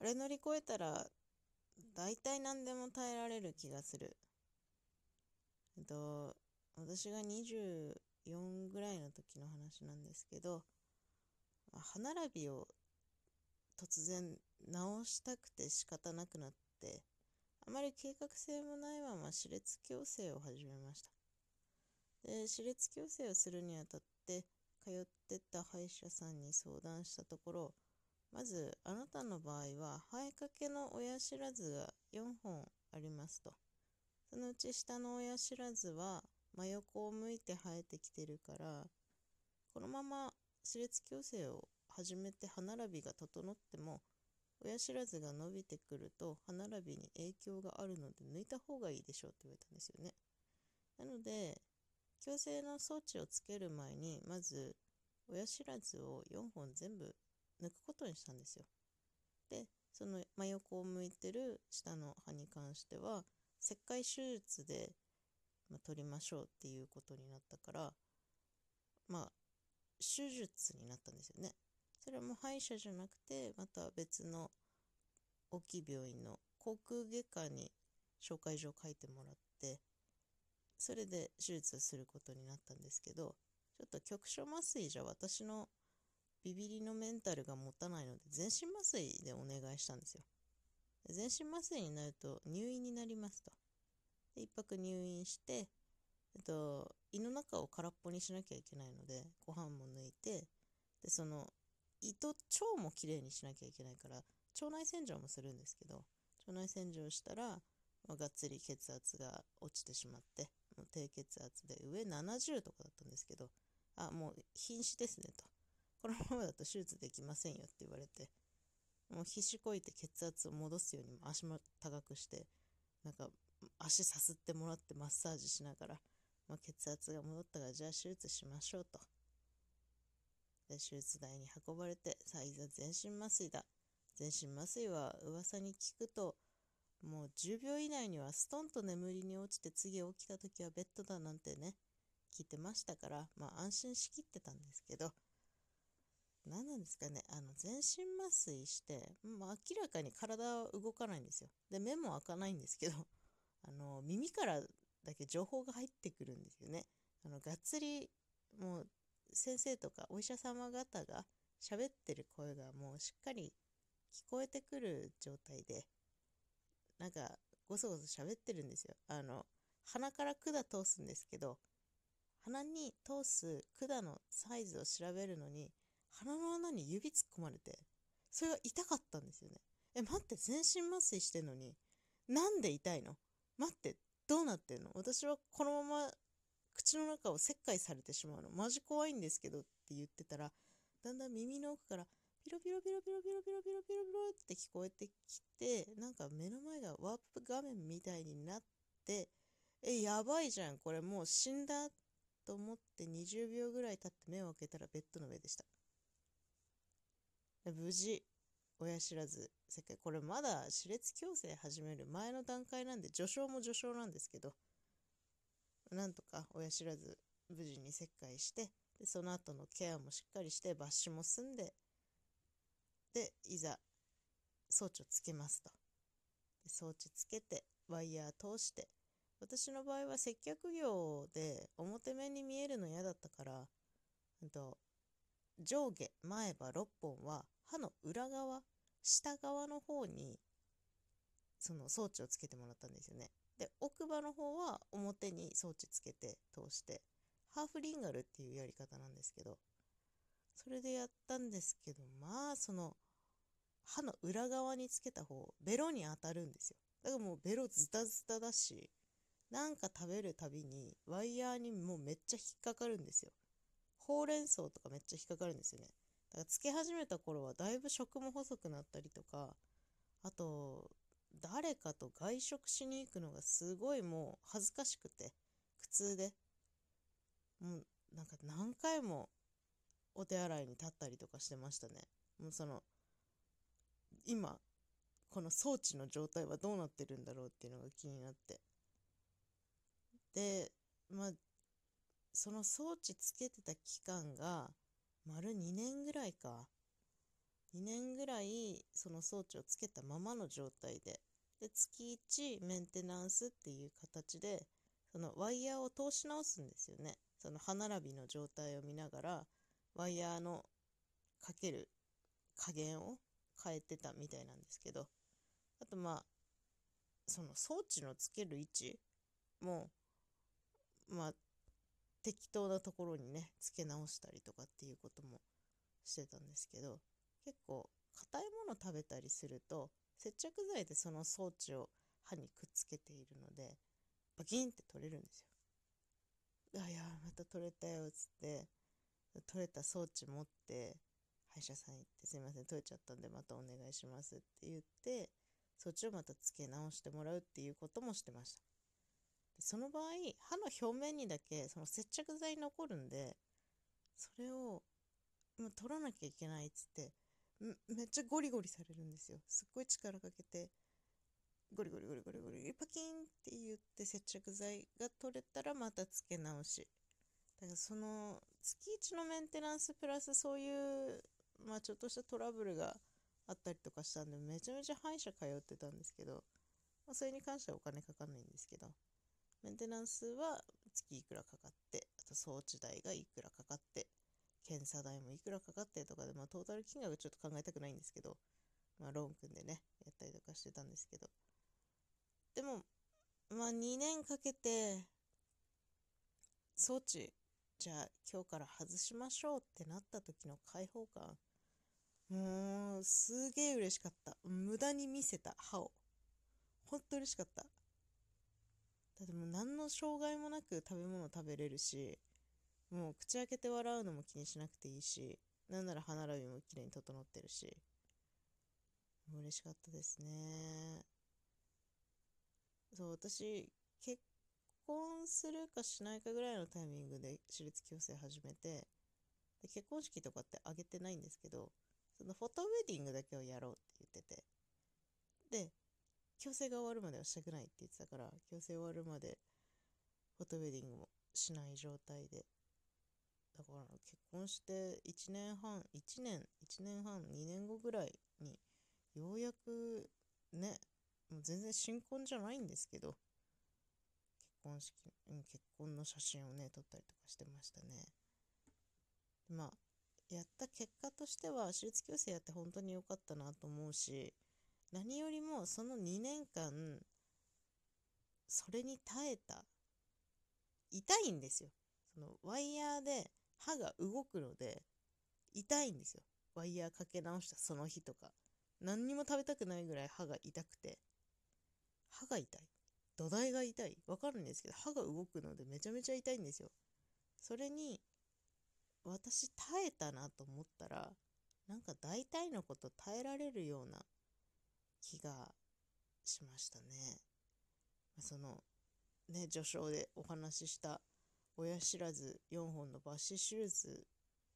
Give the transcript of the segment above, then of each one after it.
あれ乗り越えたら大体何でも耐えられる気がする。えっと、私が24ぐらいの時の話なんですけど、歯並びを突然直したくて仕方なくなって、あまり計画性もないまま歯列矯正を始めました。で、歯列矯正をするにあたって、通ってた歯医者さんに相談したところ、まず、あなたの場合は、生えかけの親知らずが4本ありますと。そのうち下の親知らずは真横を向いて生えてきてるから、このまま歯列矯正を始めて歯並びが整っても、親知らずが伸びてくると歯並びに影響があるので抜いた方がいいでしょうって言われたんですよね。なので、矯正の装置をつける前に、まず親知らずを4本全部抜くことにしたんですよ。で、その真横を向いてる下の歯に関しては、切開手術で、まあ、取りましょうっていうことになったから、まあ、手術になったんですよね。それはもう歯医者じゃなくて、また別の大きい病院の口腔外科に紹介状書いてもらって、それで手術をすることになったんですけど、ちょっと局所麻酔じゃ私のビビリのメンタルが持たないので、全身麻酔でお願いしたんですよ。全身麻酔になると入院になりますと。で、一泊入院して、えっと、胃の中を空っぽにしなきゃいけないので、ご飯も抜いて、で、その、胃と腸もきれいにしなきゃいけないから、腸内洗浄もするんですけど、腸内洗浄したら、まあ、がっつり血圧が落ちてしまって、もう低血圧で上70とかだったんですけど、あ、もう瀕死ですねと。このままだと手術できませんよって言われて、もう必死こいて血圧を戻すように足も高くして、なんか足さすってもらってマッサージしながら、まあ、血圧が戻ったからじゃあ手術しましょうと。で、手術台に運ばれて、さあいざ全身麻酔だ。全身麻酔は噂に聞くと、もう10秒以内にはストンと眠りに落ちて次起きた時はベッドだなんてね、聞いてましたから、まあ安心しきってたんですけど、何なんですかね、あの、全身麻酔して、まあ、明らかに体は動かないんですよ。で、目も開かないんですけど、あの、耳からだけ情報が入ってくるんですよね。あの、がっつり、もう、先生とかお医者様方が喋ってる声がもうしっかり聞こえてくる状態で、なんか、ごそごそ喋ってるんですよ。あの、鼻から管通すんですけど、鼻に通す管のサイズを調べるのに、鼻の穴に指突っ込まれて、それが痛かったんですよね。え、待って、全身麻酔してんのに、なんで痛いの？待って、どうなってんの？私はこのまま口の中を切開されてしまうの。マジ怖いんですけどって言ってたら、だんだん耳の奥からピロピロピロピロピロピロピロピロピロって聞こえてきて、なんか目の前がワープ画面みたいになって、え、やばいじゃん。これもう死んだと思って20秒ぐらい経って目を開けたらベッドの上でした。無事、親知らず、せっかこれまだ歯列矯正始める前の段階なんで、序章も序章なんですけど、なんとか親知らず無事に切開して、でその後のケアもしっかりして、抜歯も済んで、で、いざ装置をつけますと。装置つけて、ワイヤー通して、私の場合は接客業で表面に見えるの嫌だったから、んと、上下前歯6本は歯の裏側下側の方にその装置をつけてもらったんですよね。で奥歯の方は表に装置つけて通してハーフリンガルっていうやり方なんですけどそれでやったんですけどまあその歯の裏側につけた方ベロに当たるんですよ。だからもうベロズタズタだしなんか食べるたびにワイヤーにもうめっちゃ引っかかるんですよ。ほうれん草とかめっちゃ引っかかるんですよね。だからつけ始めた頃はだいぶ食も細くなったりとか、あと、誰かと外食しに行くのがすごいもう恥ずかしくて、苦痛で、もうなんか何回もお手洗いに立ったりとかしてましたね。もうその、今、この装置の状態はどうなってるんだろうっていうのが気になって。で、まあ、その装置つけてた期間が、丸2年ぐらいか。2年ぐらいその装置をつけたままの状態で、で、月1メンテナンスっていう形で、そのワイヤーを通し直すんですよね。その歯並びの状態を見ながら、ワイヤーのかける加減を変えてたみたいなんですけど、あとまあ、その装置のつける位置も、まあ、適当なところにね、つけ直したりとかっていうこともしてたんですけど、結構硬いもの食べたりすると接着剤でその装置を歯にくっつけているのでバキンって取れるんですよ。あいやまた取れたよっつって取れた装置持って歯医者さん行ってすいません取れちゃったんでまたお願いしますって言って装置をまた付け直してもらうっていうこともしてました。その場合歯の表面にだけその接着剤残るんでそれをもう取らなきゃいけないっつってめっちゃゴリゴリされるんですよ。すっごい力かけて、ゴリゴリゴリゴリゴリ、パキンって言って接着剤が取れたらまた付け直し。だからその月1のメンテナンスプラスそういう、まあちょっとしたトラブルがあったりとかしたんで、めちゃめちゃ歯医者通ってたんですけど、まあ、それに関してはお金かかんないんですけど、メンテナンスは月いくらかかって、あと装置代がいくらかかって、検査代もいくらかかってとかで、まあ、トータル金額ちょっと考えたくないんですけど、まあ、ローン組んでね、やったりとかしてたんですけど。でも、まあ、2年かけて、装置、じゃあ今日から外しましょうってなった時の解放感、もう、すげえ嬉しかった。無駄に見せた歯を。ほんと嬉しかった。だってもう何の障害もなく食べ物食べれるし、もう口開けて笑うのも気にしなくていいし、なんなら歯並びも綺麗に整ってるし、嬉しかったですね。そう、私、結婚するかしないかぐらいのタイミングで私立矯正始めて、で結婚式とかってあげてないんですけど、そのフォトウェディングだけをやろうって言ってて、で、矯正が終わるまではしたくないって言ってたから、矯正終わるまでフォトウェディングもしない状態でだから結婚して1年半、1年、1年半、2年後ぐらいに、ようやくね、もう全然新婚じゃないんですけど、結婚式、うん、結婚の写真をね、撮ったりとかしてましたね。まあ、やった結果としては、手術矯正やって本当に良かったなと思うし、何よりもその2年間、それに耐えた。痛いんですよ。そのワイヤーで歯が動くので、痛いんですよ。ワイヤーかけ直したその日とか。何にも食べたくないぐらい歯が痛くて。歯が痛い。土台が痛い。わかるんですけど、歯が動くのでめちゃめちゃ痛いんですよ。それに、私耐えたなと思ったら、なんか大体のこと耐えられるような気がしましたね。その、ね、序章でお話しした親知らず4本の抜歯手術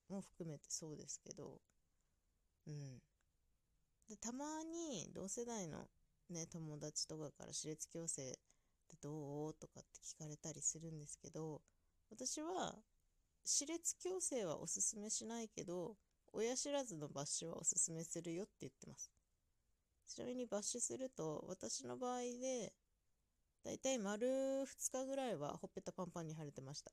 も含めてそうですけど、うん。で、たまに同世代のね、友達とかから歯列矯正ってどう？とかって聞かれたりするんですけど、私は歯列矯正はおすすめしないけど、親知らずの抜歯はおすすめするよって言ってます。ちなみに抜歯すると、私の場合で、だいたい丸2日ぐらいはほっぺたパンパンに腫れてました。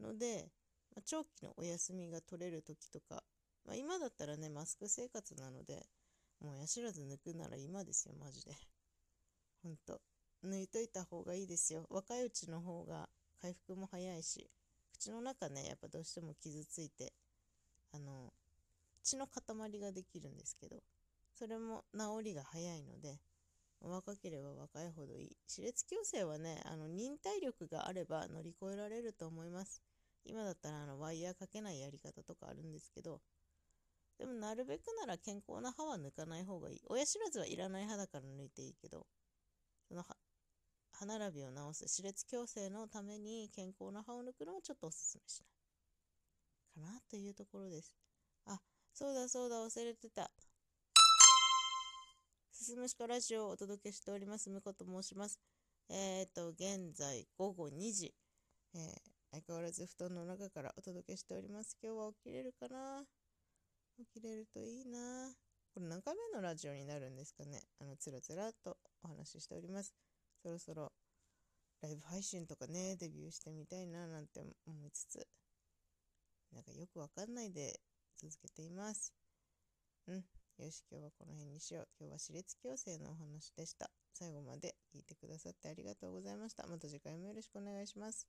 ので、まあ、長期のお休みが取れる時とか、まあ、今だったらね、マスク生活なので、もうや知らず抜くなら今ですよ、マジで。ほんと。抜いといた方がいいですよ。若いうちの方が回復も早いし、口の中ね、やっぱどうしても傷ついて、あの、血の塊ができるんですけど、それも治りが早いので、若ければ若いほどいい。歯列矯正はね、あの、忍耐力があれば乗り越えられると思います。今だったらあの、ワイヤーかけないやり方とかあるんですけど、でもなるべくなら健康な歯は抜かない方がいい。親知らずはいらない歯だから抜いていいけど、その歯並びを直す歯列矯正のために健康な歯を抜くのはちょっとおすすめしない。かなというところです。あ、そうだそうだ忘れてた。すすむしかラジオをお届けしております。むこと申します。えっ、ー、と、現在午後2時、えー、相変わらず布団の中からお届けしております。今日は起きれるかな？起きれるといいな？これ何回目のラジオになるんですかね？あの、つらつらとお話ししております。そろそろライブ配信とかね、デビューしてみたいななんて思いつつ、なんかよくわかんないで続けています。うん。よし、今日はこの辺にしよう。今日は私立矯正のお話でした。最後まで聞いてくださってありがとうございました。また次回もよろしくお願いします。